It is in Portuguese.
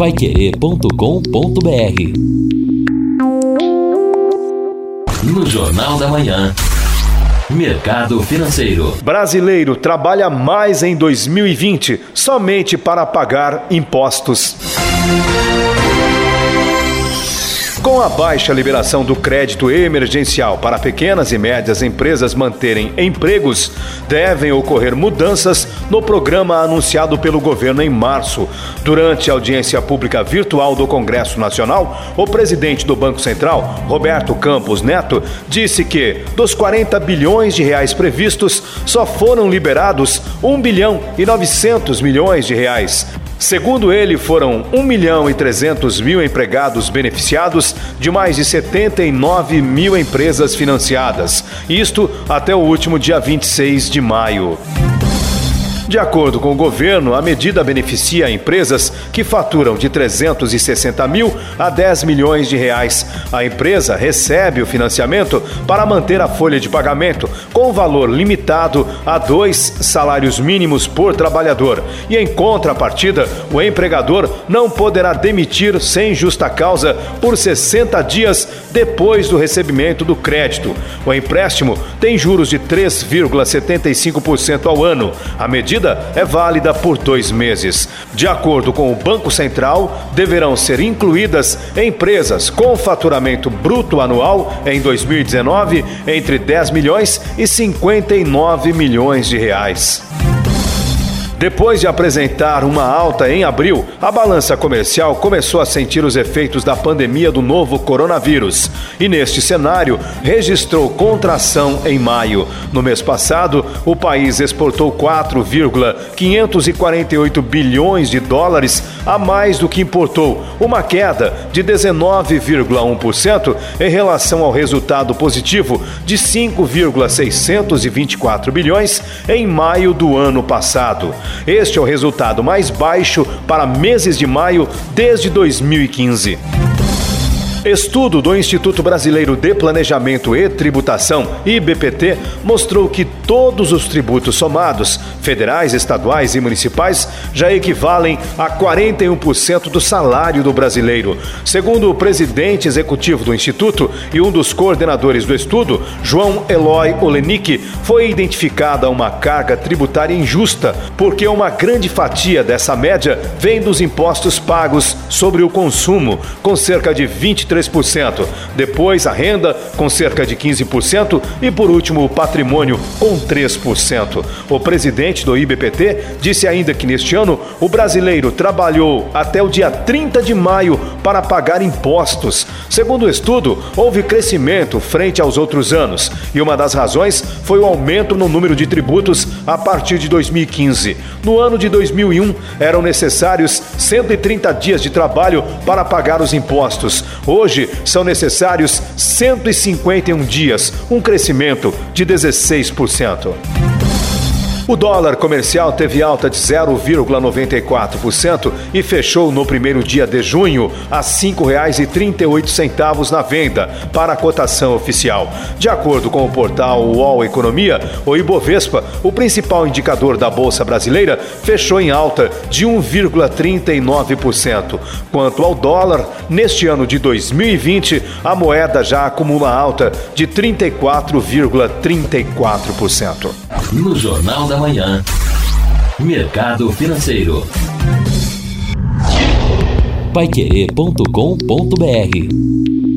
paiquerê.com.br No Jornal da Manhã. Mercado Financeiro. Brasileiro trabalha mais em 2020 somente para pagar impostos. Com a baixa liberação do crédito emergencial para pequenas e médias empresas manterem empregos, devem ocorrer mudanças no programa anunciado pelo governo em março. Durante a audiência pública virtual do Congresso Nacional, o presidente do Banco Central, Roberto Campos Neto, disse que dos 40 bilhões de reais previstos, só foram liberados 1 bilhão e 900 milhões de reais. Segundo ele, foram 1 milhão e 300 mil empregados beneficiados de mais de 79 mil empresas financiadas. Isto até o último dia 26 de maio. De acordo com o governo, a medida beneficia empresas que faturam de 360 mil a 10 milhões de reais. A empresa recebe o financiamento para manter a folha de pagamento, com valor limitado a dois salários mínimos por trabalhador. E em contrapartida, o empregador não poderá demitir sem justa causa por 60 dias depois do recebimento do crédito. O empréstimo tem juros de 3,75% ao ano. A medida medida é válida por dois meses. De acordo com o Banco Central, deverão ser incluídas empresas com faturamento bruto anual em 2019 entre 10 milhões e 59 milhões de reais. Depois de apresentar uma alta em abril, a balança comercial começou a sentir os efeitos da pandemia do novo coronavírus e, neste cenário, registrou contração em maio. No mês passado, o país exportou 4,548 bilhões de dólares a mais do que importou, uma queda de 19,1% em relação ao resultado positivo de 5,624 bilhões em maio do ano passado. Este é o resultado mais baixo para meses de maio desde 2015. Estudo do Instituto Brasileiro de Planejamento e Tributação, IBPT, mostrou que todos os tributos somados, federais, estaduais e municipais, já equivalem a 41% do salário do brasileiro. Segundo o presidente executivo do Instituto e um dos coordenadores do estudo, João Eloy Olenik, foi identificada uma carga tributária injusta, porque uma grande fatia dessa média vem dos impostos pagos sobre o consumo, com cerca de 23 23%. Depois, a renda, com cerca de 15%. E, por último, o patrimônio, com 3%. O presidente do IBPT disse ainda que neste ano o brasileiro trabalhou até o dia 30 de maio para pagar impostos. Segundo o estudo, houve crescimento frente aos outros anos. E uma das razões foi o aumento no número de tributos a partir de 2015. No ano de 2001, eram necessários 130 dias de trabalho para pagar os impostos. Hoje são necessários 151 dias, um crescimento de 16%. O dólar comercial teve alta de 0,94% e fechou no primeiro dia de junho a R$ 5,38 na venda para a cotação oficial. De acordo com o portal UOL Economia, o Ibovespa, o principal indicador da bolsa brasileira, fechou em alta de 1,39%. Quanto ao dólar, neste ano de 2020, a moeda já acumula alta de 34,34%. No Jornal da Manhã. Mercado Financeiro. Paiquerê.com.br